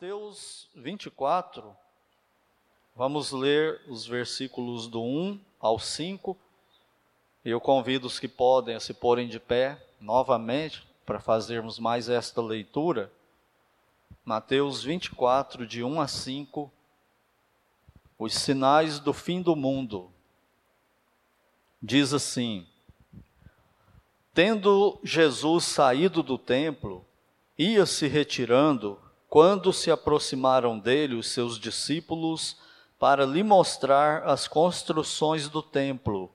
Mateus 24, vamos ler os versículos do 1 ao 5. Eu convido os que podem a se porem de pé novamente para fazermos mais esta leitura. Mateus 24, de 1 a 5. Os sinais do fim do mundo. Diz assim: Tendo Jesus saído do templo, ia se retirando quando se aproximaram dele os seus discípulos para lhe mostrar as construções do templo.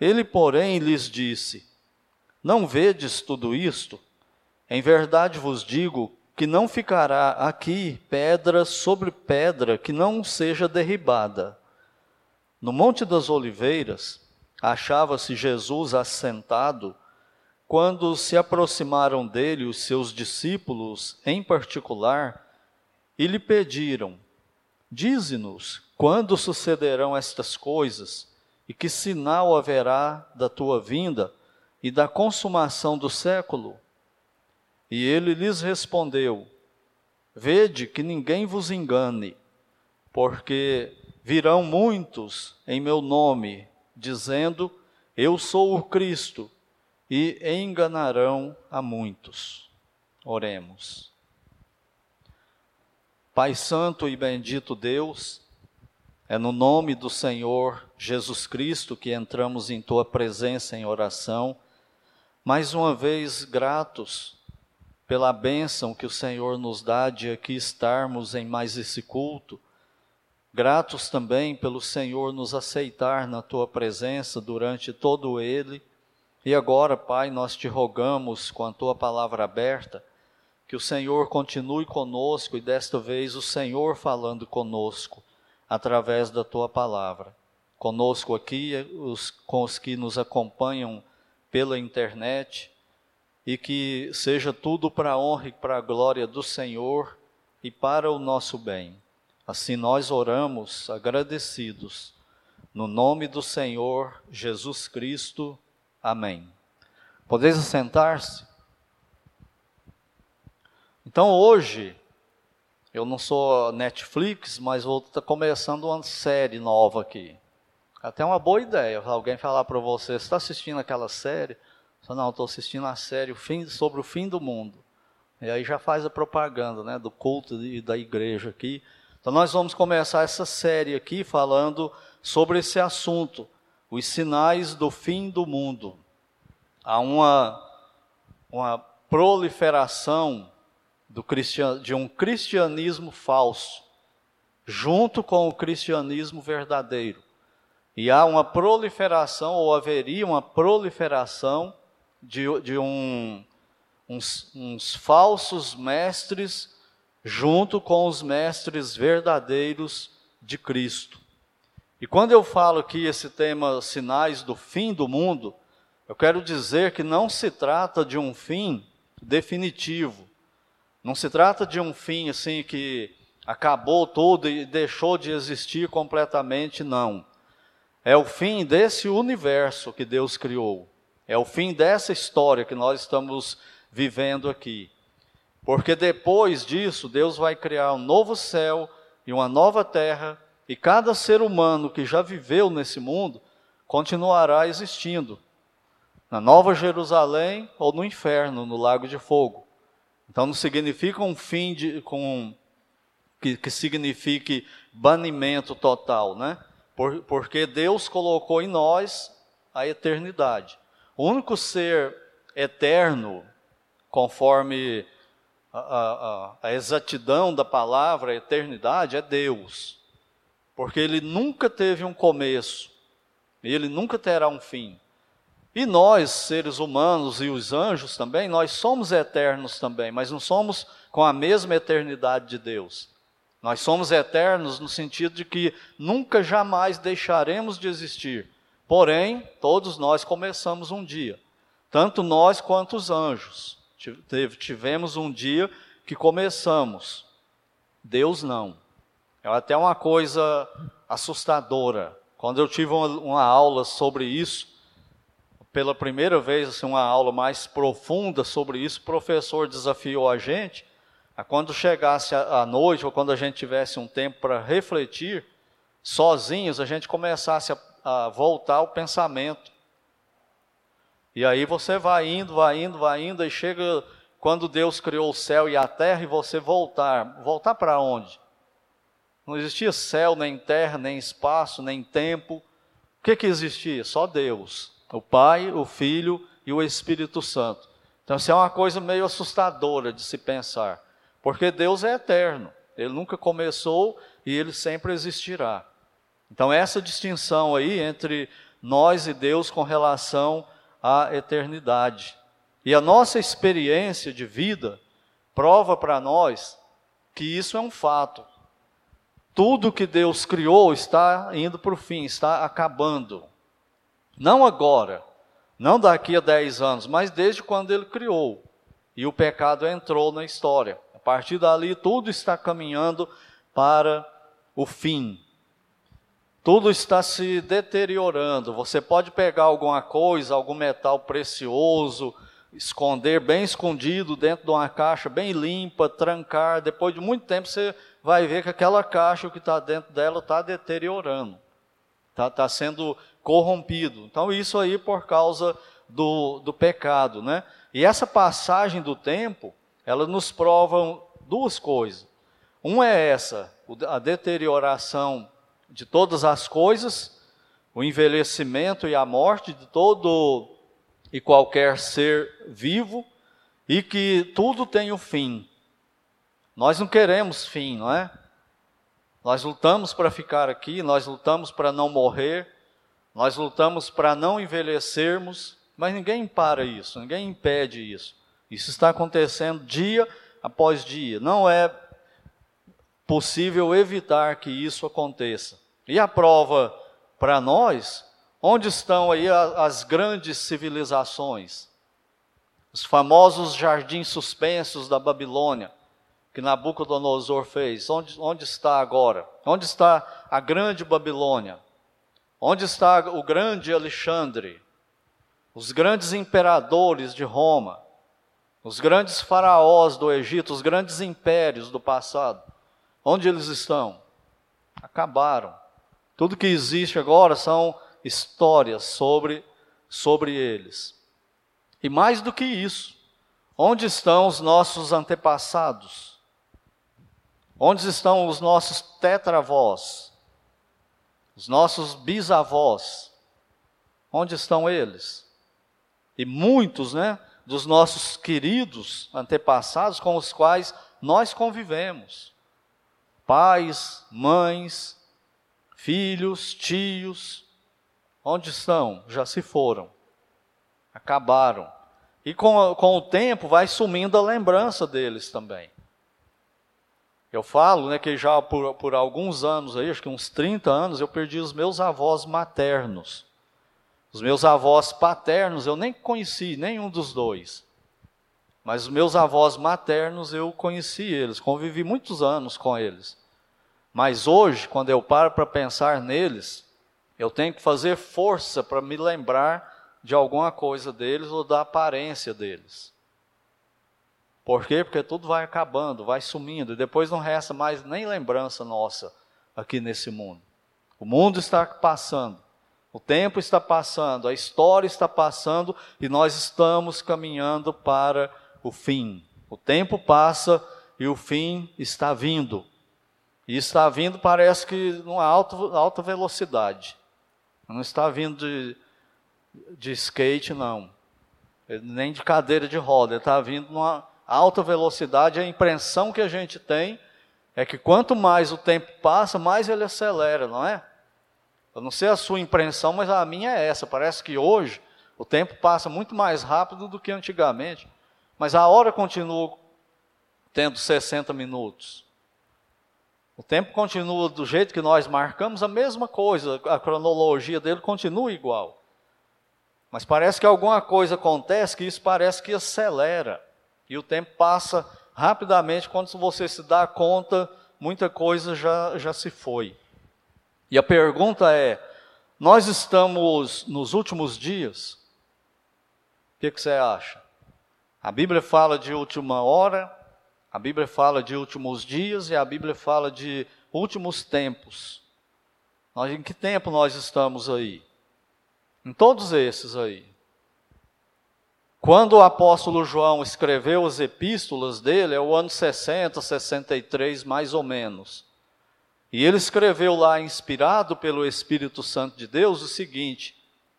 Ele, porém, lhes disse: Não vedes tudo isto? Em verdade vos digo que não ficará aqui pedra sobre pedra que não seja derribada. No Monte das Oliveiras achava-se Jesus assentado quando se aproximaram dele os seus discípulos, em particular, e lhe pediram: Dize-nos quando sucederão estas coisas e que sinal haverá da tua vinda e da consumação do século? E ele lhes respondeu: Vede que ninguém vos engane, porque virão muitos em meu nome, dizendo: Eu sou o Cristo e enganarão a muitos. Oremos. Pai Santo e bendito Deus, é no nome do Senhor Jesus Cristo que entramos em tua presença em oração, mais uma vez gratos pela bênção que o Senhor nos dá de aqui estarmos em mais esse culto. Gratos também pelo Senhor nos aceitar na tua presença durante todo ele e agora, Pai, nós te rogamos com a tua palavra aberta, que o Senhor continue conosco e desta vez o Senhor falando conosco através da tua palavra. Conosco aqui, os, com os que nos acompanham pela internet, e que seja tudo para a honra e para a glória do Senhor e para o nosso bem. Assim nós oramos agradecidos, no nome do Senhor Jesus Cristo. Amém. Podeis assentar-se? Então hoje, eu não sou Netflix, mas vou estar começando uma série nova aqui. Até uma boa ideia, alguém falar para você, você está assistindo aquela série? Eu não, estou assistindo a série sobre o fim do mundo. E aí já faz a propaganda né, do culto e da igreja aqui. Então nós vamos começar essa série aqui falando sobre esse assunto os sinais do fim do mundo. Há uma, uma proliferação do cristian, de um cristianismo falso, junto com o cristianismo verdadeiro. E há uma proliferação, ou haveria uma proliferação, de, de um, uns, uns falsos mestres, junto com os mestres verdadeiros de Cristo. E quando eu falo aqui esse tema sinais do fim do mundo, eu quero dizer que não se trata de um fim definitivo. Não se trata de um fim assim que acabou tudo e deixou de existir completamente, não. É o fim desse universo que Deus criou. É o fim dessa história que nós estamos vivendo aqui. Porque depois disso, Deus vai criar um novo céu e uma nova terra e cada ser humano que já viveu nesse mundo continuará existindo na Nova Jerusalém ou no inferno, no Lago de Fogo. Então não significa um fim de, com, que, que signifique banimento total, né? Por, porque Deus colocou em nós a eternidade. O único ser eterno, conforme a, a, a exatidão da palavra eternidade, é Deus porque ele nunca teve um começo, e ele nunca terá um fim. E nós, seres humanos e os anjos também, nós somos eternos também, mas não somos com a mesma eternidade de Deus. Nós somos eternos no sentido de que nunca jamais deixaremos de existir. Porém, todos nós começamos um dia, tanto nós quanto os anjos. Tivemos um dia que começamos, Deus não. É até uma coisa assustadora. Quando eu tive uma, uma aula sobre isso, pela primeira vez, assim, uma aula mais profunda sobre isso, o professor desafiou a gente quando chegasse a noite ou quando a gente tivesse um tempo para refletir, sozinhos, a gente começasse a, a voltar ao pensamento. E aí você vai indo, vai indo, vai indo, e chega quando Deus criou o céu e a terra e você voltar. Voltar para onde? Não existia céu, nem terra, nem espaço, nem tempo. O que, que existia? Só Deus. O Pai, o Filho e o Espírito Santo. Então isso é uma coisa meio assustadora de se pensar. Porque Deus é eterno. Ele nunca começou e ele sempre existirá. Então, essa distinção aí entre nós e Deus com relação à eternidade. E a nossa experiência de vida prova para nós que isso é um fato. Tudo que Deus criou está indo para o fim, está acabando. Não agora, não daqui a 10 anos, mas desde quando ele criou. E o pecado entrou na história. A partir dali, tudo está caminhando para o fim tudo está se deteriorando. Você pode pegar alguma coisa, algum metal precioso, esconder bem escondido dentro de uma caixa bem limpa, trancar. Depois de muito tempo você vai ver que aquela caixa, o que está dentro dela, está deteriorando, está tá sendo corrompido. Então, isso aí por causa do, do pecado. Né? E essa passagem do tempo, ela nos prova duas coisas. Uma é essa, a deterioração de todas as coisas, o envelhecimento e a morte de todo e qualquer ser vivo, e que tudo tem um fim. Nós não queremos fim, não é? Nós lutamos para ficar aqui, nós lutamos para não morrer, nós lutamos para não envelhecermos, mas ninguém para isso, ninguém impede isso. Isso está acontecendo dia após dia. Não é possível evitar que isso aconteça. E a prova para nós, onde estão aí as grandes civilizações? Os famosos jardins suspensos da Babilônia, que Nabucodonosor fez. Onde, onde está agora? Onde está a grande Babilônia? Onde está o grande Alexandre? Os grandes imperadores de Roma? Os grandes faraós do Egito, os grandes impérios do passado? Onde eles estão? Acabaram. Tudo que existe agora são histórias sobre, sobre eles. E mais do que isso, onde estão os nossos antepassados? Onde estão os nossos tetravós? Os nossos bisavós? Onde estão eles? E muitos, né, dos nossos queridos antepassados com os quais nós convivemos. Pais, mães, filhos, tios, onde estão? Já se foram, acabaram. E com, com o tempo vai sumindo a lembrança deles também. Eu falo né, que já por, por alguns anos, aí, acho que uns 30 anos, eu perdi os meus avós maternos. Os meus avós paternos eu nem conheci, nenhum dos dois. Mas os meus avós maternos eu conheci eles, convivi muitos anos com eles. Mas hoje, quando eu paro para pensar neles, eu tenho que fazer força para me lembrar de alguma coisa deles ou da aparência deles. Por quê? Porque tudo vai acabando, vai sumindo, e depois não resta mais nem lembrança nossa aqui nesse mundo. O mundo está passando, o tempo está passando, a história está passando e nós estamos caminhando para o fim. O tempo passa e o fim está vindo. E está vindo, parece que, numa alta, alta velocidade. Não está vindo de, de skate, não. Nem de cadeira de roda. Ele está vindo numa alta velocidade. A impressão que a gente tem é que quanto mais o tempo passa, mais ele acelera, não é? Eu não sei a sua impressão, mas a minha é essa. Parece que hoje o tempo passa muito mais rápido do que antigamente. Mas a hora continua tendo 60 minutos. O tempo continua do jeito que nós marcamos, a mesma coisa, a cronologia dele continua igual. Mas parece que alguma coisa acontece que isso parece que acelera. E o tempo passa rapidamente, quando você se dá conta, muita coisa já, já se foi. E a pergunta é: nós estamos nos últimos dias? O que, que você acha? A Bíblia fala de última hora, A Bíblia fala de últimos dias e a Bíblia fala de últimos tempos. Nós, em que tempo nós estamos aí? Em todos esses aí. Quando o apóstolo João escreveu as epístolas dele, é o ano 60, 63, mais ou menos. E ele escreveu lá, inspirado pelo Espírito Santo de Deus, o seguinte: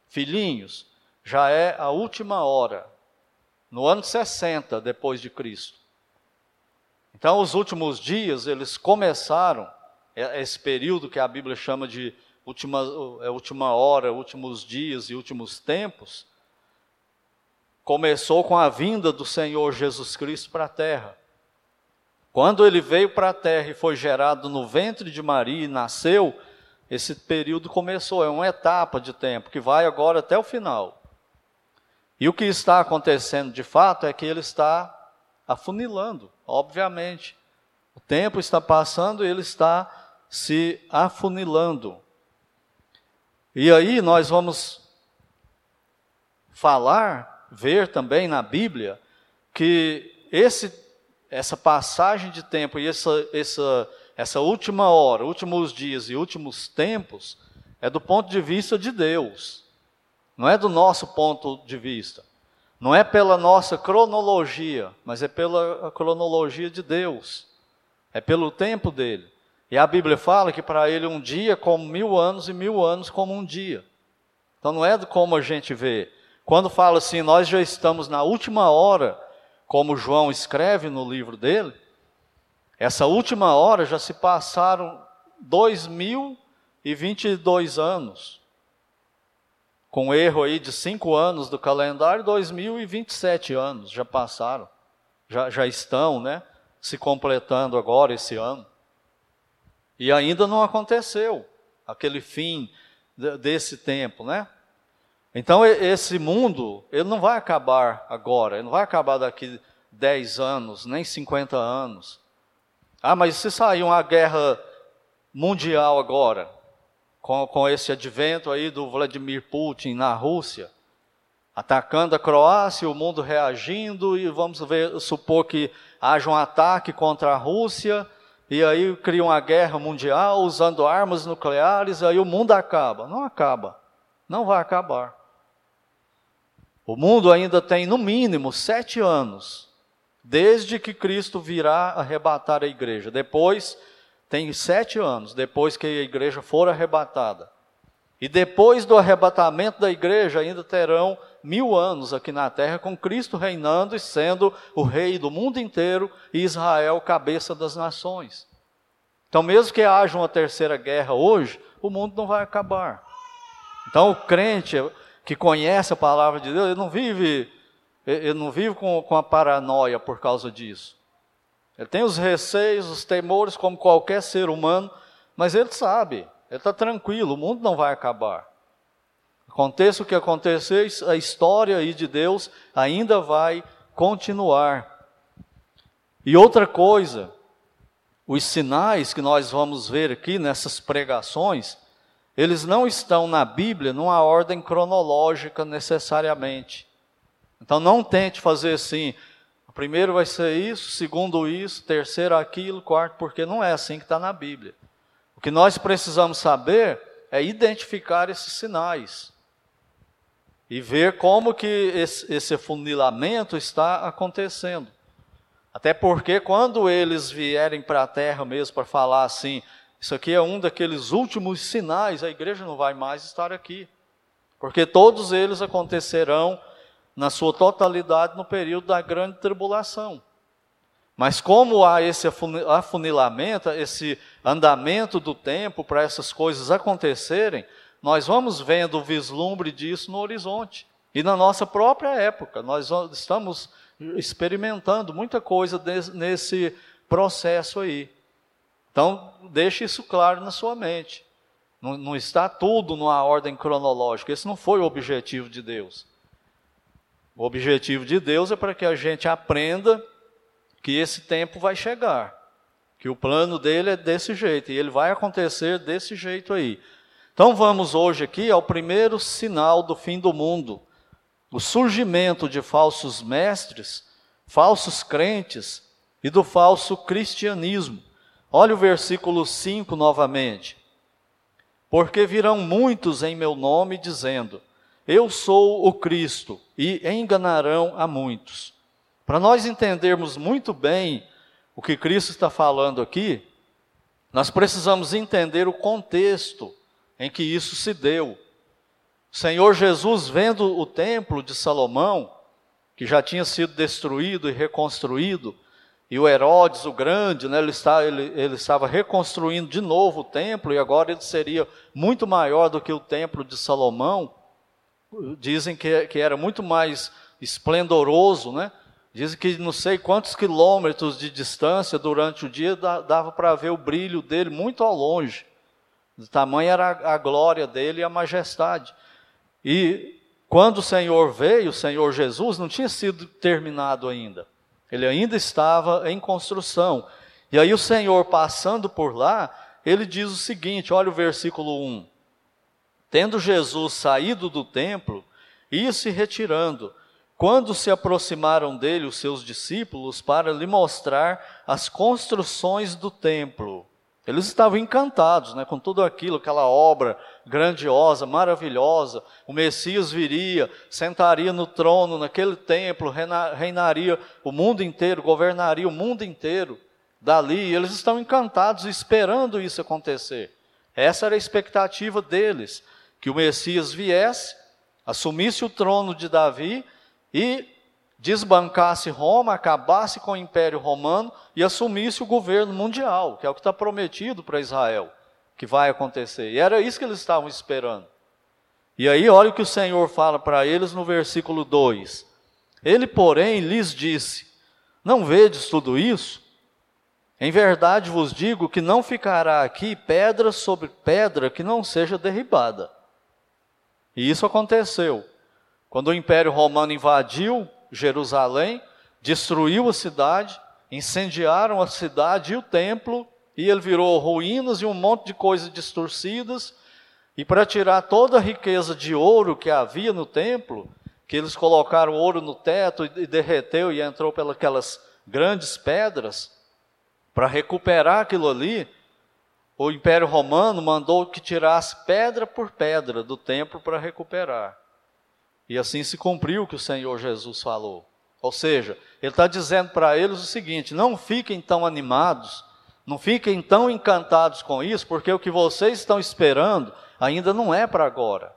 Filhinhos, já é a última hora, no ano 60 depois de Cristo. Então, os últimos dias, eles começaram, é, esse período que a Bíblia chama de última, é, última hora, últimos dias e últimos tempos, começou com a vinda do Senhor Jesus Cristo para a terra. Quando ele veio para a terra e foi gerado no ventre de Maria e nasceu, esse período começou, é uma etapa de tempo que vai agora até o final. E o que está acontecendo de fato é que ele está afunilando, obviamente. O tempo está passando e ele está se afunilando. E aí nós vamos falar, ver também na Bíblia, que esse, essa passagem de tempo e essa, essa, essa última hora, últimos dias e últimos tempos, é do ponto de vista de Deus, não é do nosso ponto de vista. Não é pela nossa cronologia, mas é pela cronologia de Deus. É pelo tempo dele. E a Bíblia fala que para ele um dia como mil anos e mil anos como um dia. Então não é como a gente vê. Quando fala assim, nós já estamos na última hora, como João escreve no livro dele, essa última hora já se passaram dois mil e vinte e dois anos. Com erro aí de cinco anos do calendário, dois mil e vinte e sete anos já passaram. Já, já estão, né? Se completando agora esse ano. E ainda não aconteceu aquele fim desse tempo, né? Então esse mundo, ele não vai acabar agora, ele não vai acabar daqui 10 anos, nem 50 anos. Ah, mas se sair uma guerra mundial agora, com, com esse advento aí do Vladimir Putin na Rússia, atacando a Croácia, o mundo reagindo, e vamos ver, supor que haja um ataque contra a Rússia, e aí cria uma guerra mundial usando armas nucleares, aí o mundo acaba. Não acaba. Não vai acabar. O mundo ainda tem, no mínimo, sete anos, desde que Cristo virá arrebatar a igreja. Depois, tem sete anos, depois que a igreja for arrebatada. E depois do arrebatamento da igreja, ainda terão mil anos aqui na terra, com Cristo reinando e sendo o rei do mundo inteiro e Israel cabeça das nações. Então, mesmo que haja uma terceira guerra hoje, o mundo não vai acabar. Então, o crente que conhece a palavra de Deus, ele não vive, ele não vive com, com a paranoia por causa disso. Ele tem os receios, os temores, como qualquer ser humano, mas ele sabe, ele está tranquilo, o mundo não vai acabar. Aconteça o que acontecer, a história aí de Deus ainda vai continuar. E outra coisa, os sinais que nós vamos ver aqui nessas pregações, eles não estão na Bíblia numa ordem cronológica necessariamente. Então não tente fazer assim, primeiro vai ser isso, segundo isso, terceiro aquilo, quarto, porque não é assim que está na Bíblia. O que nós precisamos saber é identificar esses sinais e ver como que esse, esse funilamento está acontecendo. Até porque quando eles vierem para a terra mesmo para falar assim, isso aqui é um daqueles últimos sinais, a igreja não vai mais estar aqui. Porque todos eles acontecerão na sua totalidade no período da grande tribulação. Mas como há esse afunilamento, esse andamento do tempo para essas coisas acontecerem, nós vamos vendo o vislumbre disso no horizonte. E na nossa própria época, nós estamos experimentando muita coisa nesse processo aí. Então, deixe isso claro na sua mente. Não, não está tudo numa ordem cronológica. Esse não foi o objetivo de Deus. O objetivo de Deus é para que a gente aprenda que esse tempo vai chegar. Que o plano dele é desse jeito. E ele vai acontecer desse jeito aí. Então vamos hoje aqui ao primeiro sinal do fim do mundo, o surgimento de falsos mestres, falsos crentes e do falso cristianismo. Olha o versículo 5 novamente. Porque virão muitos em meu nome dizendo: Eu sou o Cristo, e enganarão a muitos. Para nós entendermos muito bem o que Cristo está falando aqui, nós precisamos entender o contexto em que isso se deu. O Senhor Jesus, vendo o templo de Salomão, que já tinha sido destruído e reconstruído, e o Herodes, o grande, né, ele, está, ele, ele estava reconstruindo de novo o templo, e agora ele seria muito maior do que o templo de Salomão. Dizem que, que era muito mais esplendoroso, né? Dizem que não sei quantos quilômetros de distância durante o dia dava para ver o brilho dele muito ao longe. Do tamanho era a glória dele e a majestade. E quando o Senhor veio, o Senhor Jesus, não tinha sido terminado ainda. Ele ainda estava em construção. E aí o Senhor passando por lá, ele diz o seguinte: olha o versículo 1. Tendo Jesus saído do templo, ia se retirando, quando se aproximaram dele os seus discípulos para lhe mostrar as construções do templo. Eles estavam encantados né, com tudo aquilo, aquela obra grandiosa, maravilhosa. O Messias viria, sentaria no trono naquele templo, reinaria o mundo inteiro, governaria o mundo inteiro dali. Eles estão encantados, esperando isso acontecer. Essa era a expectativa deles: que o Messias viesse, assumisse o trono de Davi e desbancasse Roma, acabasse com o Império Romano e assumisse o governo mundial, que é o que está prometido para Israel, que vai acontecer. E era isso que eles estavam esperando. E aí, olha o que o Senhor fala para eles no versículo 2: Ele, porém, lhes disse: Não vedes tudo isso? Em verdade vos digo que não ficará aqui pedra sobre pedra que não seja derribada. E isso aconteceu. Quando o Império Romano invadiu Jerusalém, destruiu a cidade, incendiaram a cidade e o templo, e ele virou ruínas e um monte de coisas distorcidas. E para tirar toda a riqueza de ouro que havia no templo, que eles colocaram ouro no teto e derreteu e entrou pelas grandes pedras, para recuperar aquilo ali, o Império Romano mandou que tirasse pedra por pedra do templo para recuperar. E assim se cumpriu o que o Senhor Jesus falou. Ou seja, ele está dizendo para eles o seguinte: não fiquem tão animados, não fiquem tão encantados com isso, porque o que vocês estão esperando ainda não é para agora.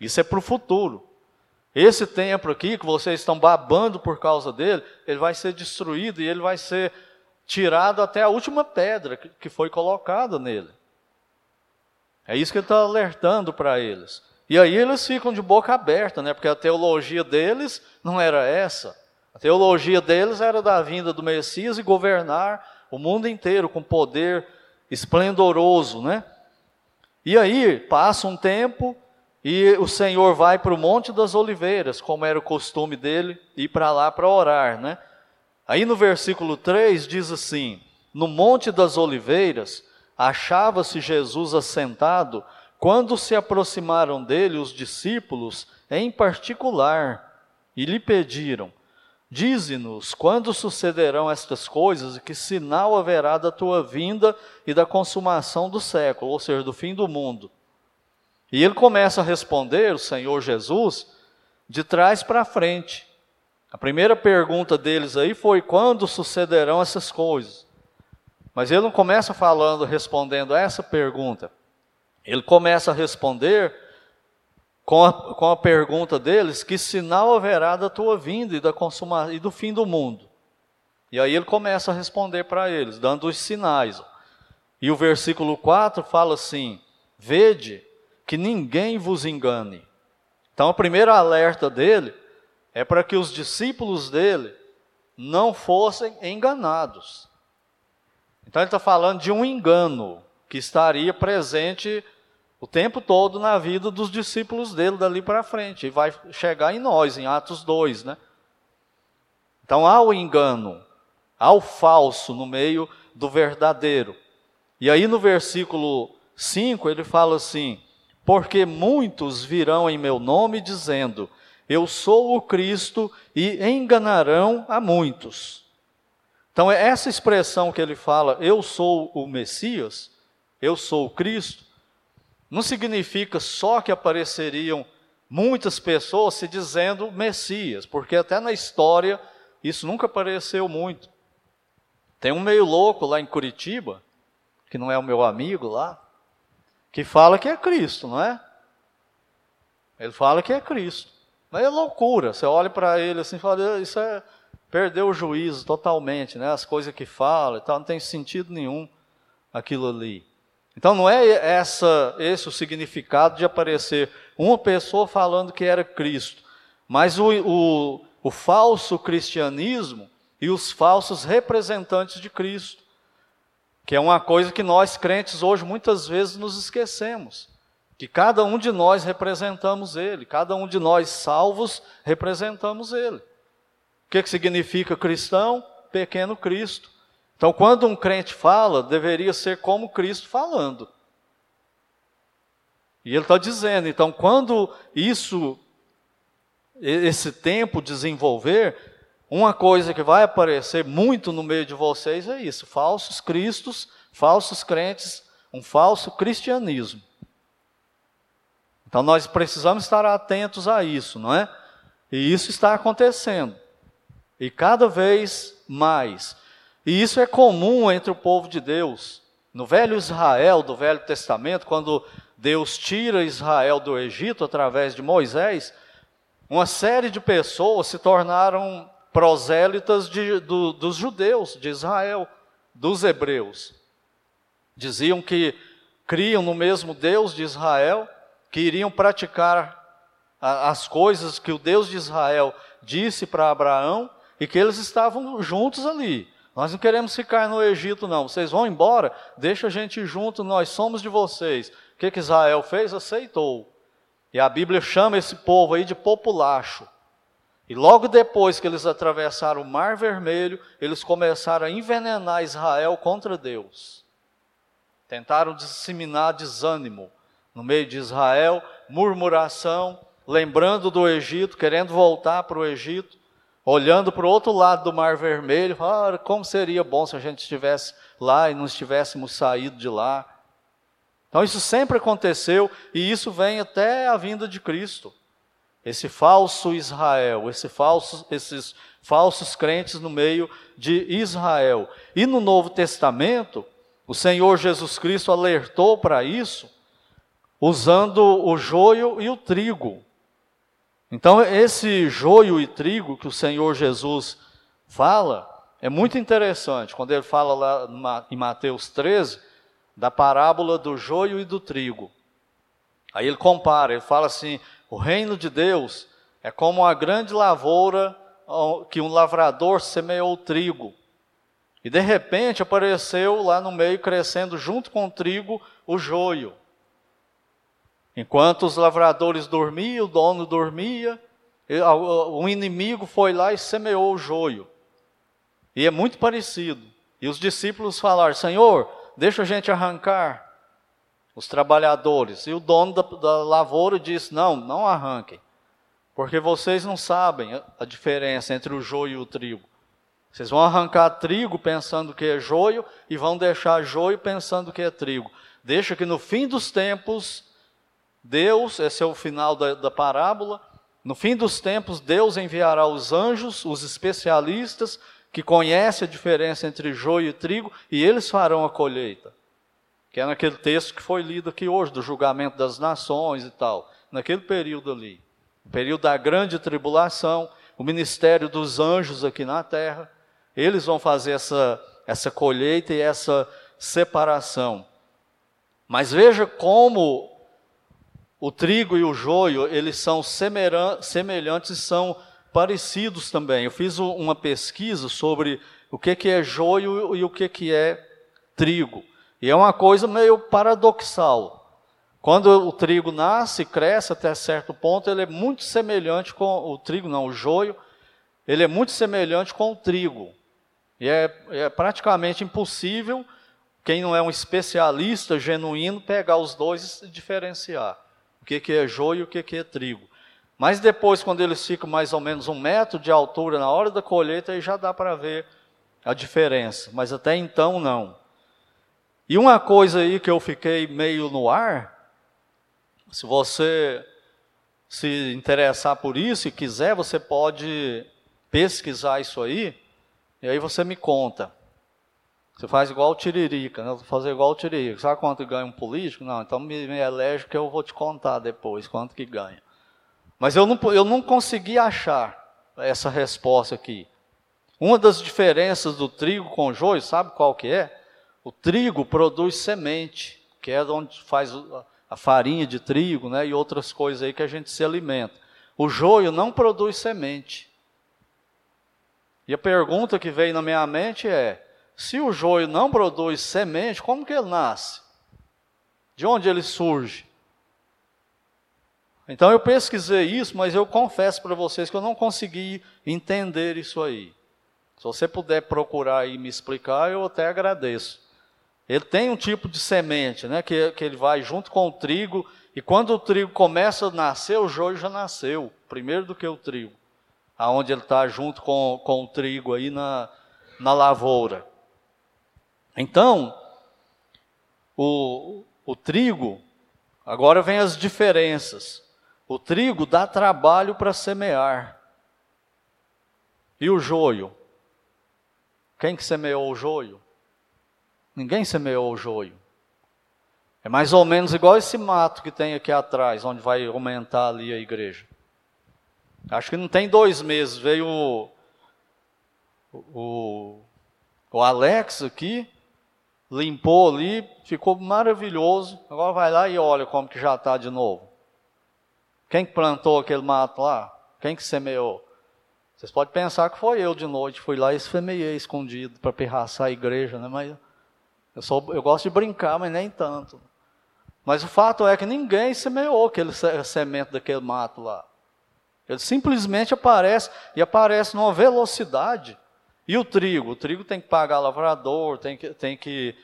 Isso é para o futuro. Esse templo aqui, que vocês estão babando por causa dele, ele vai ser destruído e ele vai ser tirado até a última pedra que foi colocada nele. É isso que ele está alertando para eles. E aí eles ficam de boca aberta, né? Porque a teologia deles não era essa. A teologia deles era da vinda do Messias e governar o mundo inteiro com poder esplendoroso, né? E aí passa um tempo e o Senhor vai para o Monte das Oliveiras, como era o costume dele, ir para lá para orar, né? Aí no versículo 3 diz assim: No Monte das Oliveiras achava-se Jesus assentado quando se aproximaram dele os discípulos, em particular, e lhe pediram: Dize-nos quando sucederão estas coisas e que sinal haverá da tua vinda e da consumação do século, ou seja, do fim do mundo. E ele começa a responder, o Senhor Jesus, de trás para frente. A primeira pergunta deles aí foi: quando sucederão essas coisas? Mas ele não começa falando, respondendo a essa pergunta. Ele começa a responder com a, com a pergunta deles: que sinal haverá da tua vinda e, da consuma, e do fim do mundo? E aí ele começa a responder para eles, dando os sinais. E o versículo 4 fala assim: Vede que ninguém vos engane. Então, a primeira alerta dele é para que os discípulos dele não fossem enganados. Então, ele está falando de um engano que estaria presente o tempo todo na vida dos discípulos dele dali para frente. E vai chegar em nós, em Atos 2, né? Então há o engano, há o falso no meio do verdadeiro. E aí no versículo 5 ele fala assim: Porque muitos virão em meu nome dizendo: Eu sou o Cristo, e enganarão a muitos. Então, é essa expressão que ele fala, eu sou o Messias, eu sou o Cristo, não significa só que apareceriam muitas pessoas se dizendo Messias, porque até na história isso nunca apareceu muito. Tem um meio louco lá em Curitiba, que não é o meu amigo lá, que fala que é Cristo, não é? Ele fala que é Cristo. Mas é loucura. Você olha para ele assim e fala, isso é perder o juízo totalmente, né? As coisas que fala e tal, não tem sentido nenhum aquilo ali. Então não é essa, esse o significado de aparecer uma pessoa falando que era Cristo, mas o, o, o falso cristianismo e os falsos representantes de Cristo, que é uma coisa que nós crentes hoje muitas vezes nos esquecemos, que cada um de nós representamos Ele, cada um de nós salvos representamos Ele. O que, que significa cristão? Pequeno Cristo. Então, quando um crente fala, deveria ser como Cristo falando. E ele está dizendo, então, quando isso, esse tempo desenvolver, uma coisa que vai aparecer muito no meio de vocês é isso: falsos cristos, falsos crentes, um falso cristianismo. Então, nós precisamos estar atentos a isso, não é? E isso está acontecendo. E cada vez mais. E isso é comum entre o povo de Deus. No velho Israel, do Velho Testamento, quando Deus tira Israel do Egito através de Moisés, uma série de pessoas se tornaram prosélitas de, do, dos judeus de Israel, dos hebreus. Diziam que criam no mesmo Deus de Israel, que iriam praticar as coisas que o Deus de Israel disse para Abraão e que eles estavam juntos ali. Nós não queremos ficar no Egito, não. Vocês vão embora, deixa a gente junto, nós somos de vocês. O que, que Israel fez? Aceitou. E a Bíblia chama esse povo aí de populacho. E logo depois que eles atravessaram o Mar Vermelho, eles começaram a envenenar Israel contra Deus. Tentaram disseminar desânimo no meio de Israel, murmuração, lembrando do Egito, querendo voltar para o Egito olhando para o outro lado do Mar Vermelho, ah, como seria bom se a gente estivesse lá e não estivéssemos saído de lá. Então isso sempre aconteceu e isso vem até a vinda de Cristo. Esse falso Israel, esse falso, esses falsos crentes no meio de Israel. E no Novo Testamento, o Senhor Jesus Cristo alertou para isso, usando o joio e o trigo. Então, esse joio e trigo que o Senhor Jesus fala é muito interessante. Quando ele fala lá em Mateus 13, da parábola do joio e do trigo. Aí ele compara, ele fala assim: o reino de Deus é como uma grande lavoura que um lavrador semeou trigo. E de repente apareceu lá no meio, crescendo junto com o trigo, o joio. Enquanto os lavradores dormiam, o dono dormia, o inimigo foi lá e semeou o joio. E é muito parecido. E os discípulos falaram: Senhor, deixa a gente arrancar os trabalhadores. E o dono da, da lavoura disse: Não, não arranquem, porque vocês não sabem a diferença entre o joio e o trigo. Vocês vão arrancar trigo pensando que é joio e vão deixar joio pensando que é trigo. Deixa que no fim dos tempos Deus, esse é o final da, da parábola, no fim dos tempos, Deus enviará os anjos, os especialistas, que conhecem a diferença entre joio e trigo, e eles farão a colheita. Que é naquele texto que foi lido aqui hoje, do julgamento das nações e tal. Naquele período ali. O período da grande tribulação, o ministério dos anjos aqui na terra. Eles vão fazer essa, essa colheita e essa separação. Mas veja como o trigo e o joio, eles são semelhantes, são parecidos também. Eu fiz uma pesquisa sobre o que, é joio e o que, é trigo. E é uma coisa meio paradoxal. Quando o trigo nasce, cresce até certo ponto, ele é muito semelhante com o trigo, não, o joio, ele é muito semelhante com o trigo. E é, é praticamente impossível, quem não é um especialista genuíno, pegar os dois e diferenciar que, que é joio e o que, que é trigo. Mas depois, quando eles ficam mais ou menos um metro de altura na hora da colheita, aí já dá para ver a diferença, mas até então não. E uma coisa aí que eu fiquei meio no ar, se você se interessar por isso e quiser, você pode pesquisar isso aí, e aí você me conta. Você faz igual o Tiririca, né? fazer igual o Tiririca. Sabe quanto ganha um político? Não, então me, me elege que eu vou te contar depois quanto que ganha. Mas eu não, eu não consegui achar essa resposta aqui. Uma das diferenças do trigo com o joio, sabe qual que é? O trigo produz semente, que é onde faz a farinha de trigo, né, e outras coisas aí que a gente se alimenta. O joio não produz semente. E a pergunta que veio na minha mente é: se o joio não produz semente, como que ele nasce? De onde ele surge? Então eu pesquisei isso, mas eu confesso para vocês que eu não consegui entender isso aí. Se você puder procurar e me explicar, eu até agradeço. Ele tem um tipo de semente, né, que, que ele vai junto com o trigo, e quando o trigo começa a nascer, o joio já nasceu, primeiro do que o trigo, aonde ele está junto com, com o trigo aí na, na lavoura. Então, o, o trigo, agora vem as diferenças. O trigo dá trabalho para semear. E o joio? Quem que semeou o joio? Ninguém semeou o joio. É mais ou menos igual esse mato que tem aqui atrás, onde vai aumentar ali a igreja. Acho que não tem dois meses, veio o, o, o Alex aqui, limpou ali, ficou maravilhoso. Agora vai lá e olha como que já está de novo. Quem plantou aquele mato lá? Quem que semeou? Vocês podem pensar que foi eu de noite, fui lá e semeei escondido para pirraçar a igreja, né? Mas eu, sou, eu gosto de brincar, mas nem tanto. Mas o fato é que ninguém semeou aquele semente daquele mato lá. Ele simplesmente aparece e aparece numa velocidade. E o trigo? O trigo tem que pagar lavrador, tem que, tem que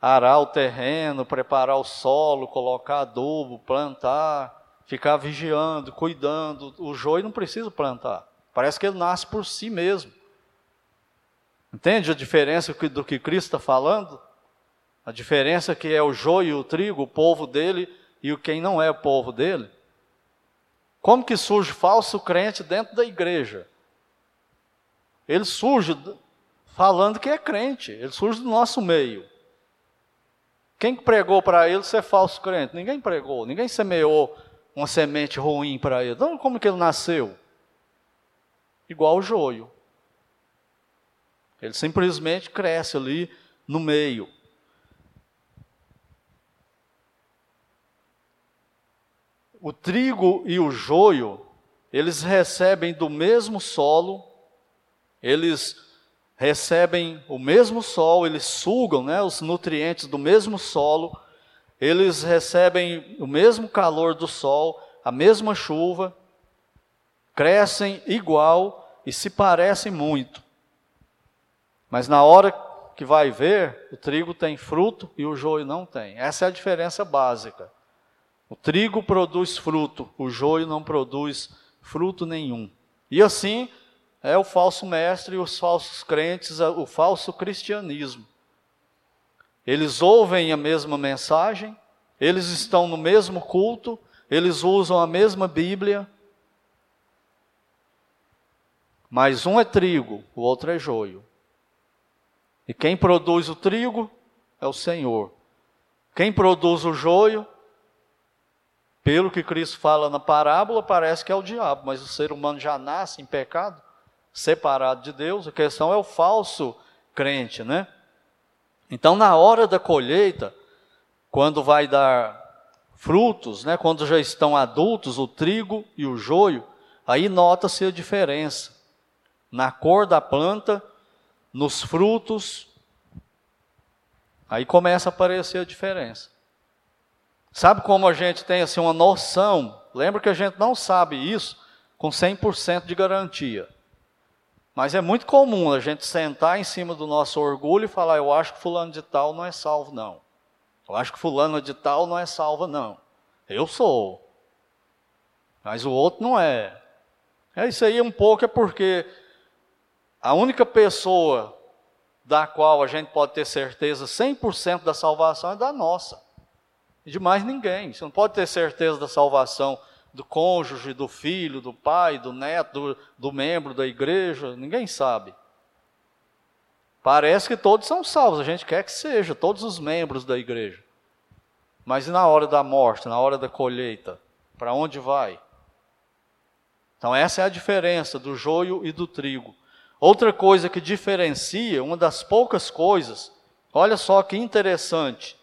arar o terreno, preparar o solo, colocar adubo, plantar ficar vigiando, cuidando. O joio não precisa plantar. Parece que ele nasce por si mesmo. Entende a diferença do que Cristo está falando? A diferença que é o joio e o trigo, o povo dele e o quem não é o povo dele. Como que surge falso crente dentro da igreja? Ele surge falando que é crente, ele surge do nosso meio. Quem pregou para ele ser falso crente? Ninguém pregou, ninguém semeou uma semente ruim para ele. Então, como que ele nasceu? Igual o joio. Ele simplesmente cresce ali no meio. O trigo e o joio, eles recebem do mesmo solo, eles recebem o mesmo sol, eles sugam né, os nutrientes do mesmo solo, eles recebem o mesmo calor do sol, a mesma chuva, crescem igual e se parecem muito. Mas na hora que vai ver, o trigo tem fruto e o joio não tem. Essa é a diferença básica. O trigo produz fruto, o joio não produz fruto nenhum. E assim é o falso mestre e os falsos crentes, o falso cristianismo. Eles ouvem a mesma mensagem, eles estão no mesmo culto, eles usam a mesma Bíblia, mas um é trigo, o outro é joio. E quem produz o trigo é o Senhor. Quem produz o joio, pelo que Cristo fala na parábola, parece que é o diabo, mas o ser humano já nasce em pecado, separado de Deus. A questão é o falso crente, né? Então, na hora da colheita, quando vai dar frutos, né, quando já estão adultos, o trigo e o joio, aí nota-se a diferença na cor da planta, nos frutos. Aí começa a aparecer a diferença. Sabe como a gente tem assim uma noção? Lembra que a gente não sabe isso com 100% de garantia. Mas é muito comum a gente sentar em cima do nosso orgulho e falar: eu acho que fulano de tal não é salvo, não. Eu acho que fulano de tal não é salvo, não. Eu sou. Mas o outro não é. É isso aí um pouco é porque a única pessoa da qual a gente pode ter certeza 100% da salvação é da nossa. De mais ninguém. Você não pode ter certeza da salvação do cônjuge, do filho, do pai, do neto, do, do membro da igreja. Ninguém sabe. Parece que todos são salvos, a gente quer que seja, todos os membros da igreja. Mas e na hora da morte, na hora da colheita? Para onde vai? Então, essa é a diferença do joio e do trigo. Outra coisa que diferencia, uma das poucas coisas, olha só que interessante.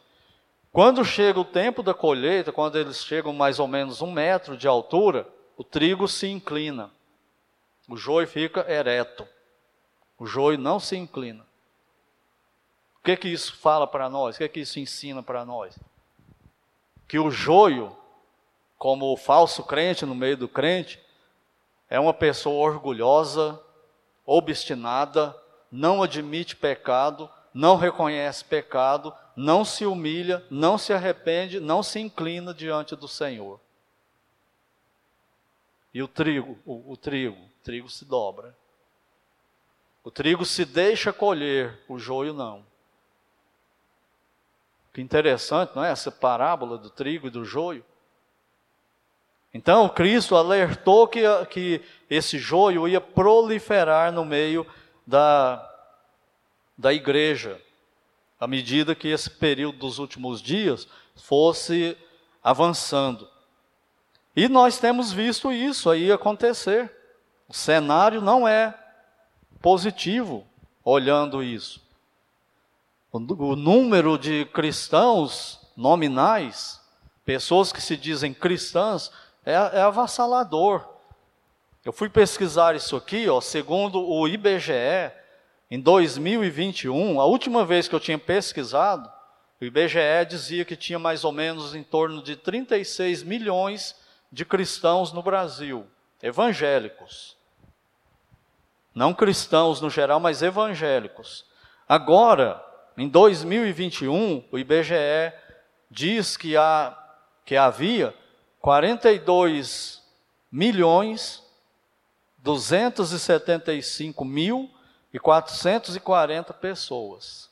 Quando chega o tempo da colheita, quando eles chegam mais ou menos um metro de altura, o trigo se inclina, o joio fica ereto, o joio não se inclina. O que que isso fala para nós? O que que isso ensina para nós? Que o joio, como o falso crente no meio do crente, é uma pessoa orgulhosa, obstinada, não admite pecado, não reconhece pecado, não se humilha, não se arrepende, não se inclina diante do Senhor. E o trigo, o, o trigo, o trigo se dobra. O trigo se deixa colher, o joio não. Que interessante, não é? Essa parábola do trigo e do joio. Então, Cristo alertou que, que esse joio ia proliferar no meio da, da igreja, à medida que esse período dos últimos dias fosse avançando. E nós temos visto isso aí acontecer. O cenário não é positivo olhando isso. O, número de cristãos nominais, pessoas que se dizem cristãs, é, é avassalador. Eu fui pesquisar isso aqui, ó, segundo o IBGE, em 2021, a última vez que eu tinha pesquisado, o IBGE dizia que tinha mais ou menos em torno de 36 milhões de cristãos no Brasil, evangélicos. Não cristãos no geral, mas evangélicos. Agora, em 2021, o IBGE diz que, há, que havia 42 milhões 275 mil e 440 pessoas.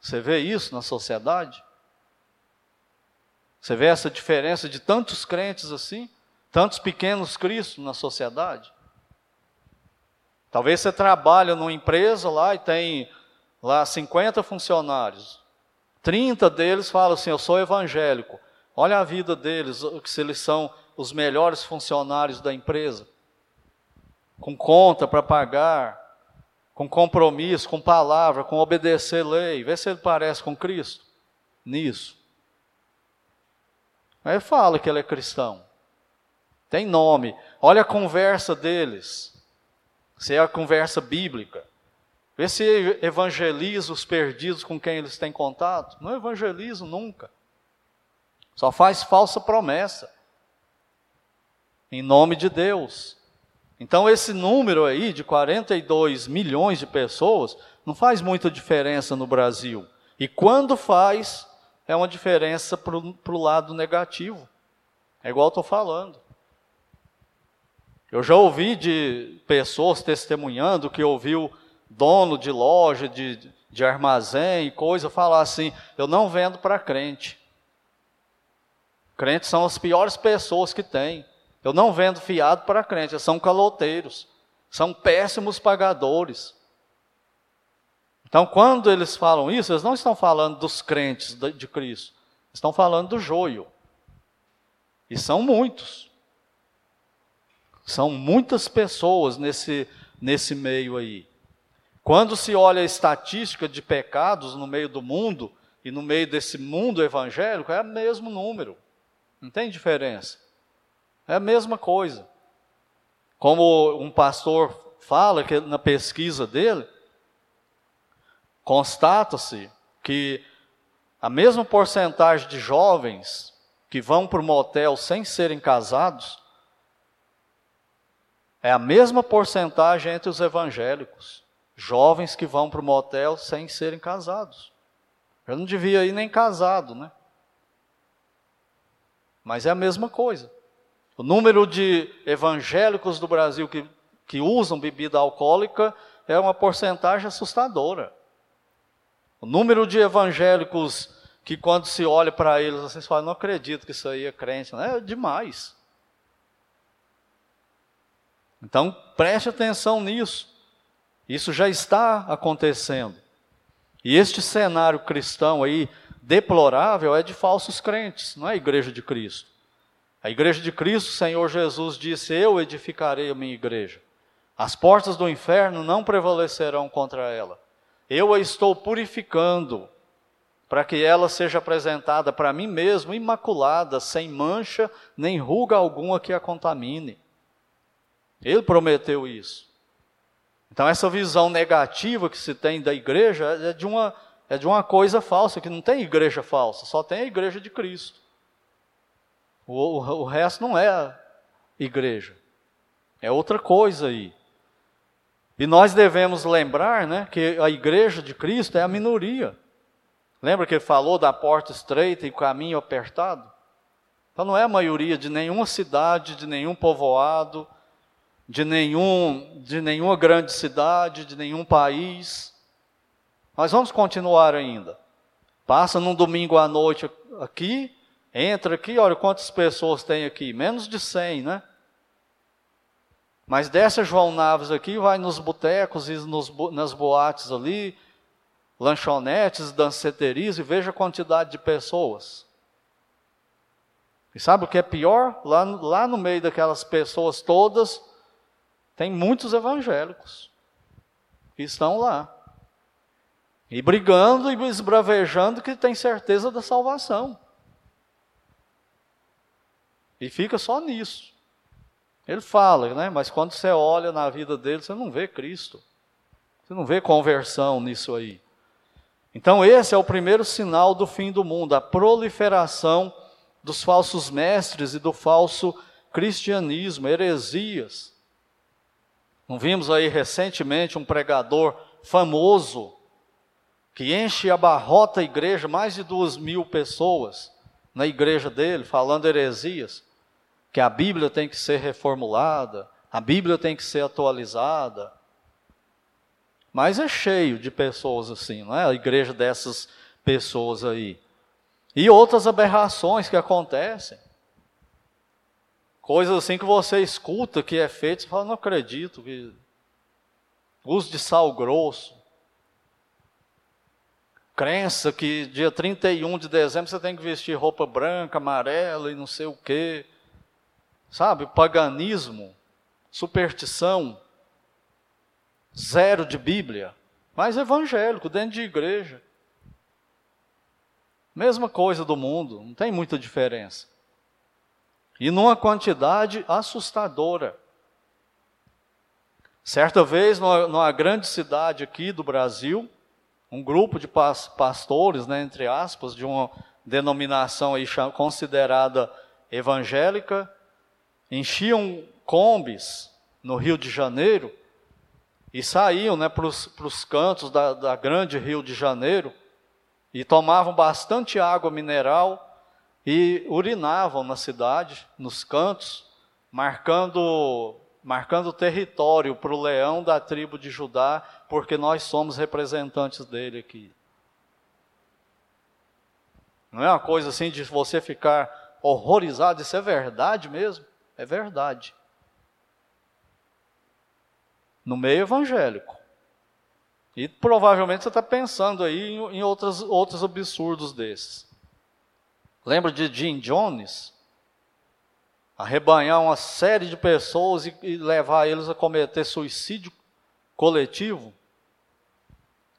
Você vê isso na sociedade? Você vê essa diferença de tantos crentes assim, tantos pequenos cristos na sociedade? Talvez você trabalha numa empresa lá e tem lá 50 funcionários. 30 deles falam assim: "Eu sou evangélico". Olha a vida deles, se eles são os melhores funcionários da empresa, com conta para pagar, com compromisso, com palavra, com obedecer lei. Vê se ele parece com Cristo nisso. Aí fala que ele é cristão. Tem nome. Olha a conversa deles. Se é a conversa bíblica. Vê se evangeliza os perdidos com quem eles têm contato. Não evangeliza nunca. Só faz falsa promessa. Em nome de Deus. Então, esse número aí de 42 milhões de pessoas não faz muita diferença no Brasil. E quando faz, é uma diferença para o lado negativo. É igual estou falando. Eu já ouvi de pessoas testemunhando que ouviu dono de loja, de, de armazém e coisa falar assim: eu não vendo para crente. Crentes são as piores pessoas que tem. Eu não vendo fiado para crentes, eles são caloteiros, são péssimos pagadores. Então, quando eles falam isso, eles não estão falando dos crentes de Cristo, estão falando do joio. E são muitos. São muitas pessoas nesse, nesse meio aí. Quando se olha a estatística de pecados no meio do mundo, e no meio desse mundo evangélico, é o mesmo número. Não tem diferença. É a mesma coisa. Como um pastor fala que na pesquisa dele, constata-se que a mesma porcentagem de jovens que vão para o motel sem serem casados é a mesma porcentagem entre os evangélicos. Jovens que vão para o motel sem serem casados. Eu não devia ir nem casado, né? Mas é a mesma coisa. O número de evangélicos do Brasil que, que usam bebida alcoólica é uma porcentagem assustadora. O número de evangélicos que quando se olha para eles, vocês falam, não acredito que isso aí é crente, é demais. Então, preste atenção nisso. Isso já está acontecendo. E este cenário cristão aí, deplorável, é de falsos crentes, não é a igreja de Cristo. A igreja de Cristo, o Senhor Jesus disse: Eu edificarei a minha igreja. As portas do inferno não prevalecerão contra ela. Eu a estou purificando, para que ela seja apresentada para mim mesmo imaculada, sem mancha, nem ruga alguma que a contamine. Ele prometeu isso. Então, essa visão negativa que se tem da igreja é de uma, é de uma coisa falsa, que não tem igreja falsa, só tem a igreja de Cristo. O, o, o resto não é igreja, é outra coisa aí. E nós devemos lembrar né, que a igreja de Cristo é a minoria. Lembra que ele falou da porta estreita e caminho apertado? Então não é a maioria de nenhuma cidade, de nenhum povoado, de, nenhum, de nenhuma grande cidade, de nenhum país. Nós vamos continuar ainda. Passa num domingo à noite aqui, entra aqui, olha quantas pessoas tem aqui, menos de 100, né? Mas desce João Naves aqui, vai nos botecos e nos, nas boates ali, lanchonetes, danceterias e veja a quantidade de pessoas. E sabe o que é pior? Lá, lá no meio daquelas pessoas todas, tem muitos evangélicos que estão lá. E brigando e esbravejando que tem certeza da salvação. E fica só nisso. Ele fala, né? Mas quando você olha na vida dele, você não vê Cristo. Você não vê conversão nisso aí. Então, esse é o primeiro sinal do fim do mundo, a proliferação dos falsos mestres e do falso cristianismo, heresias. Não vimos aí recentemente um pregador famoso que enche a barrota igreja, mais de duas mil pessoas na igreja dele, falando heresias, que a Bíblia tem que ser reformulada, a Bíblia tem que ser atualizada. Mas é cheio de pessoas assim, não é? A igreja dessas pessoas aí. E outras aberrações que acontecem. Coisas assim que você escuta que é feito, você fala, não acredito. Que... Uso de sal grosso. Crença que dia 31 de dezembro você tem que vestir roupa branca, amarela e não sei o quê. Sabe, paganismo, superstição, zero de Bíblia, mas evangélico, dentro de igreja. Mesma coisa do mundo, não tem muita diferença e numa quantidade assustadora. Certa vez, numa, numa grande cidade aqui do Brasil, um grupo de pastores, né, entre aspas, de uma denominação aí considerada evangélica, enchiam combis no Rio de Janeiro e saíam né, para os cantos da, da grande Rio de Janeiro e tomavam bastante água mineral e urinavam na cidade, nos cantos, marcando marcando território para o leão da tribo de Judá, porque nós somos representantes dele aqui. Não é uma coisa assim de você ficar horrorizado, isso é verdade mesmo? É verdade. No meio evangélico. E provavelmente você está pensando aí em, em outros, outros absurdos desses. Lembra de Jim Jones? Arrebanhar uma série de pessoas e, e levar eles a cometer suicídio coletivo?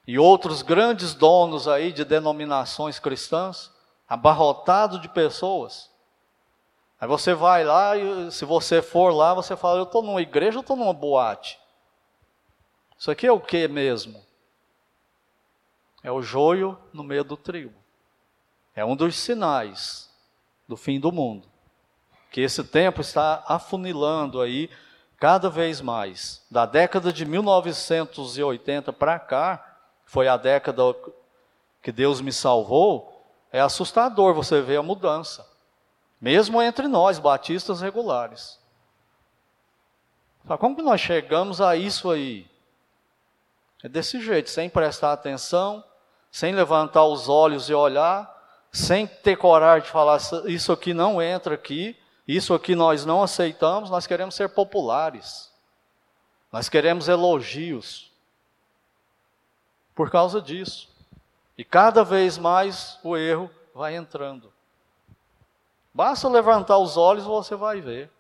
E outros grandes donos aí de denominações cristãs, abarrotado de pessoas. Aí você vai lá e se você for lá, você fala, eu estou numa igreja ou estou numa boate? Isso aqui é o que mesmo? É o joio no meio do trigo. É um dos sinais do fim do mundo. Que esse tempo está afunilando aí cada vez mais. Da década de 1980 para cá, foi a década que Deus me salvou, é assustador você ver a mudança. Mesmo entre nós, batistas regulares. Como que nós chegamos a isso aí? É desse jeito, sem prestar atenção, sem levantar os olhos e olhar, sem ter coragem de falar isso aqui não entra aqui, isso aqui nós não aceitamos, nós queremos ser populares. Nós queremos elogios. Por causa disso. E cada vez mais o erro vai entrando. Basta levantar os olhos e você vai ver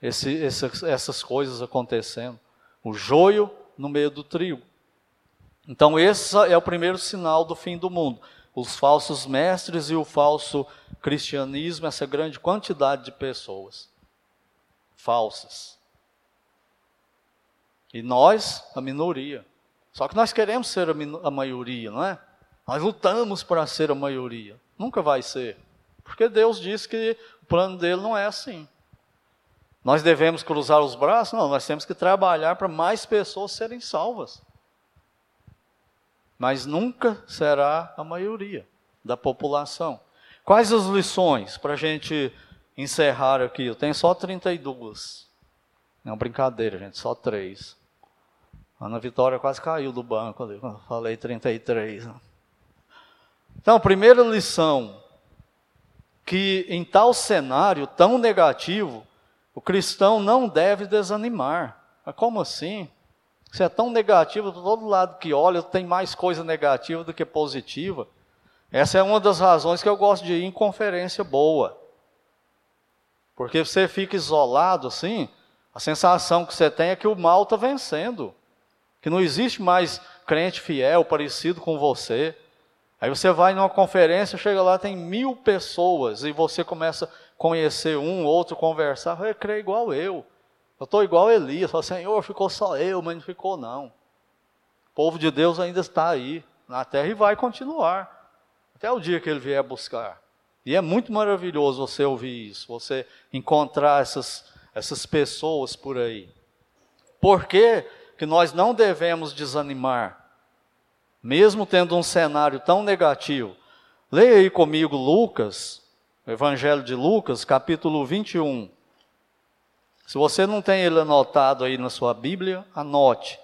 esse, essas coisas acontecendo. O joio no meio do trigo. Então, esse é o primeiro sinal do fim do mundo. Os falsos mestres e o falso cristianismo, essa grande quantidade de pessoas falsas. E nós, a minoria. Só que nós queremos ser a, a maioria, não é? Nós lutamos para ser a maioria. Nunca vai ser. Porque Deus diz que o plano dele não é assim. Nós devemos cruzar os braços? Não, nós temos que trabalhar para mais pessoas serem salvas. Mas nunca será a maioria da população. Quais as lições para a gente encerrar aqui? Eu tenho só 32. Não, brincadeira, gente, só três. A Ana Vitória quase caiu do banco ali, quando eu falei 33. Então, primeira lição, que em tal cenário tão negativo, o cristão não deve desanimar. Mas como assim? Você é tão negativo, todo lado que olha tem mais coisa negativa do que positiva. Essa é uma das razões que eu gosto de ir em conferência boa. Porque você fica isolado assim, a sensação que você tem é que o mal está vencendo que não existe mais crente fiel, parecido com você. Aí você vai numa conferência, chega lá, tem mil pessoas, e você começa a conhecer um, outro, conversar, eu creio igual eu. Eu estou igual Elias, fala, Senhor, ficou só eu, mas não ficou não. O povo de Deus ainda está aí, na terra, e vai continuar, até o dia que ele vier buscar. E é muito maravilhoso você ouvir isso, você encontrar essas, essas pessoas por aí. Porque que nós não devemos desanimar, mesmo tendo um cenário tão negativo. Leia aí comigo Lucas, Evangelho de Lucas, capítulo 21. Se você não tem ele anotado aí na sua Bíblia, anote.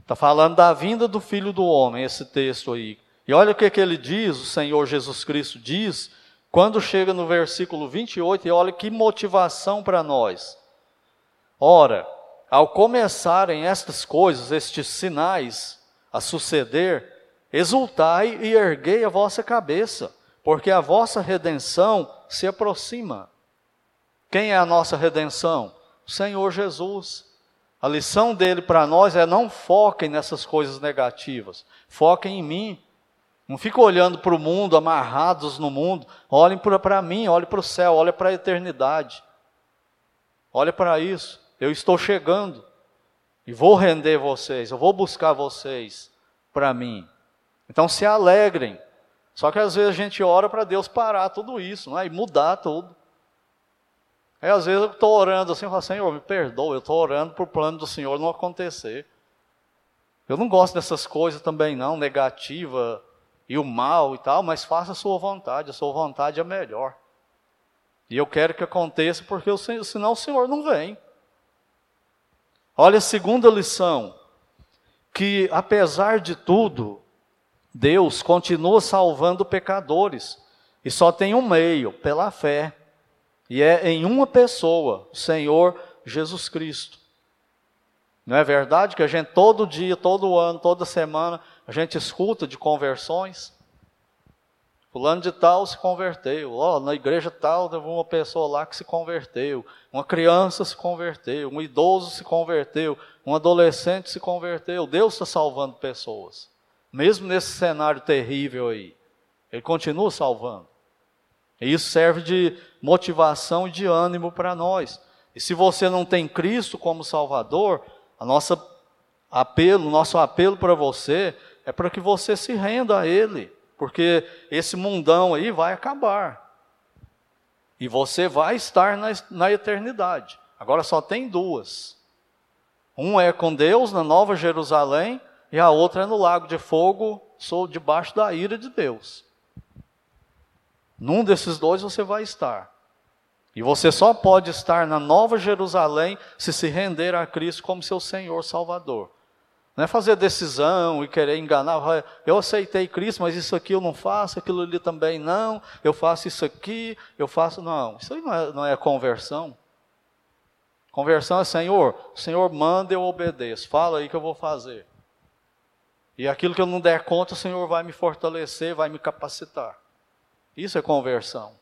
Está falando da vinda do Filho do Homem, esse texto aí. E olha o que, que ele diz, o Senhor Jesus Cristo diz, quando chega no versículo 28, e olha que motivação para nós. Ora, ao começarem estas coisas, estes sinais a suceder, exultai e erguei a vossa cabeça, porque a vossa redenção se aproxima. Quem é a nossa redenção? O Senhor Jesus. A lição dele para nós é não foquem nessas coisas negativas, foquem em mim. Não fiquem olhando para o mundo, amarrados no mundo. Olhem para mim, olhem para o céu, olhem para a eternidade. Olhem para isso. Eu estou chegando e vou render vocês, eu vou buscar vocês para mim. Então se alegrem. Só que às vezes a gente ora para Deus parar tudo isso, né? e mudar tudo. Aí às vezes eu estou orando assim, eu falo, Senhor, me perdoa, eu estou orando para o plano do Senhor não acontecer. Eu não gosto dessas coisas também não, negativa e o mal e tal, mas faça a sua vontade, a sua vontade é melhor. E eu quero que aconteça porque senão o Senhor não vem. Olha a segunda lição, que apesar de tudo, Deus continua salvando pecadores, e só tem um meio, pela fé, e é em uma pessoa, o Senhor Jesus Cristo. Não é verdade que a gente todo dia, todo ano, toda semana, a gente escuta de conversões? Fulano de tal se converteu. Oh, na igreja tal teve uma pessoa lá que se converteu. Uma criança se converteu. Um idoso se converteu. Um adolescente se converteu. Deus está salvando pessoas. Mesmo nesse cenário terrível aí. Ele continua salvando. E isso serve de motivação e de ânimo para nós. E se você não tem Cristo como Salvador, a nossa apelo, nosso apelo para você é para que você se renda a Ele porque esse mundão aí vai acabar. E você vai estar na, na eternidade. Agora só tem duas. Um é com Deus na Nova Jerusalém e a outra é no lago de fogo, sou debaixo da ira de Deus. Num desses dois você vai estar. E você só pode estar na Nova Jerusalém se se render a Cristo como seu Senhor Salvador. Não é fazer decisão e querer enganar. Eu aceitei Cristo, mas isso aqui eu não faço, aquilo ali também não. Eu faço isso aqui, eu faço. Não, isso aí não é, não é conversão. Conversão é Senhor, o Senhor manda, eu obedeço. Fala aí que eu vou fazer. E aquilo que eu não der conta, o Senhor vai me fortalecer, vai me capacitar. Isso é conversão.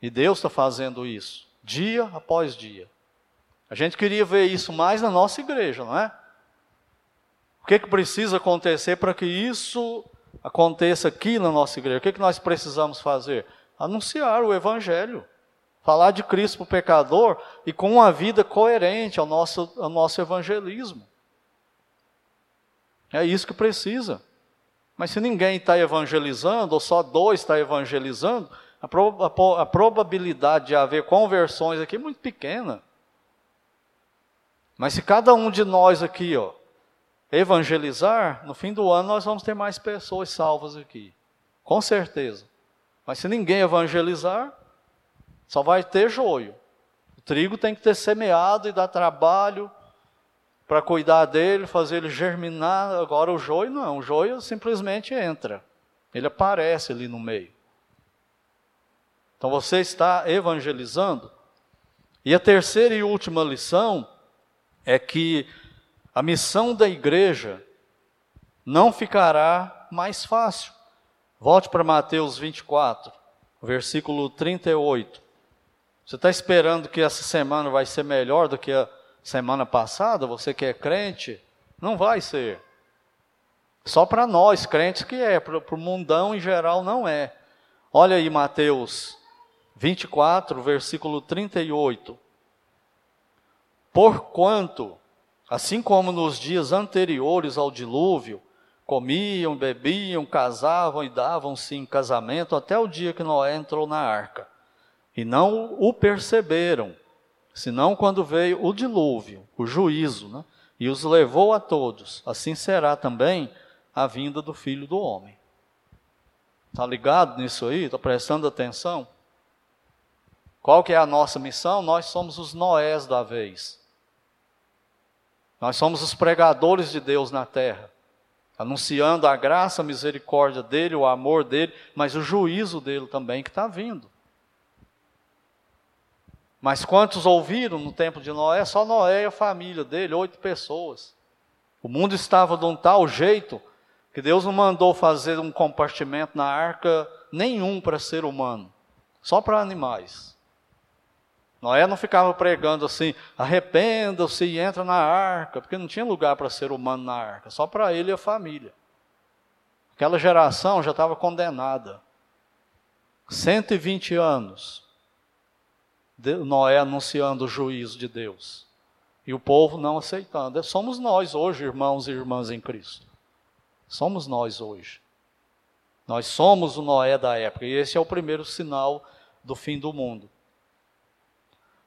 E Deus está fazendo isso, dia após dia. A gente queria ver isso mais na nossa igreja, não é? O que, que precisa acontecer para que isso aconteça aqui na nossa igreja? O que, que nós precisamos fazer? Anunciar o Evangelho. Falar de Cristo para o pecador e com uma vida coerente ao nosso, ao nosso evangelismo. É isso que precisa. Mas se ninguém está evangelizando, ou só dois está evangelizando, a, pro, a, a, probabilidade de haver conversões aqui é muito pequena. Mas se cada um de nós aqui, ó, evangelizar, no fim do ano nós vamos ter mais pessoas salvas aqui. Com certeza. Mas se ninguém evangelizar, só vai ter joio. O trigo tem que ter semeado e dar trabalho, para cuidar dele, fazer ele germinar. Agora o joio não, o joio simplesmente entra. Ele aparece ali no meio. Então você está evangelizando. E a terceira e última lição é que a missão da igreja não ficará mais fácil. Volte para Mateus 24, versículo 38. Você está esperando que essa semana vai ser melhor do que a semana passada, você que é crente, não vai ser. Só para nós, crentes, que é, para o mundão em geral não é. Olha aí Mateus 24, versículo 38. Porquanto, assim como nos dias anteriores ao dilúvio, comiam, bebiam, casavam e davam-se em casamento até o dia que Noé entrou na arca, e não o perceberam senão quando veio o dilúvio, o juízo, né? e os levou a todos. Assim será também a vinda do Filho do Homem. Está ligado nisso aí? Está prestando atenção? Qual que é a nossa missão? Nós somos os Noés da vez. Nós somos os pregadores de Deus na terra, anunciando a graça, a misericórdia dele, o amor dele, mas o juízo dele também que está vindo. Mas quantos ouviram no tempo de Noé? Só Noé e a família dele, oito pessoas. O mundo estava de um tal jeito que Deus não mandou fazer um compartimento na arca nenhum para ser humano, só para animais. Noé não ficava pregando assim, arrependa-se e entra na arca, porque não tinha lugar para ser humano na arca, só para ele e a família. Aquela geração já estava condenada. 120 anos Noé anunciando o juízo de Deus. E o povo não aceitando. Somos nós hoje, irmãos e irmãs em Cristo. Somos nós hoje. Nós somos o Noé da época. E esse é o primeiro sinal do fim do mundo.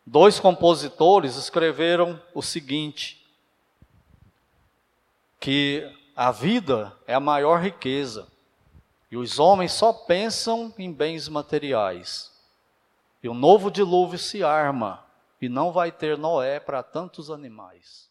Dois compositores escreveram o seguinte: que a vida é a maior riqueza e os homens só pensam em bens materiais. E o novo dilúvio se arma, e não vai ter Noé para tantos animais.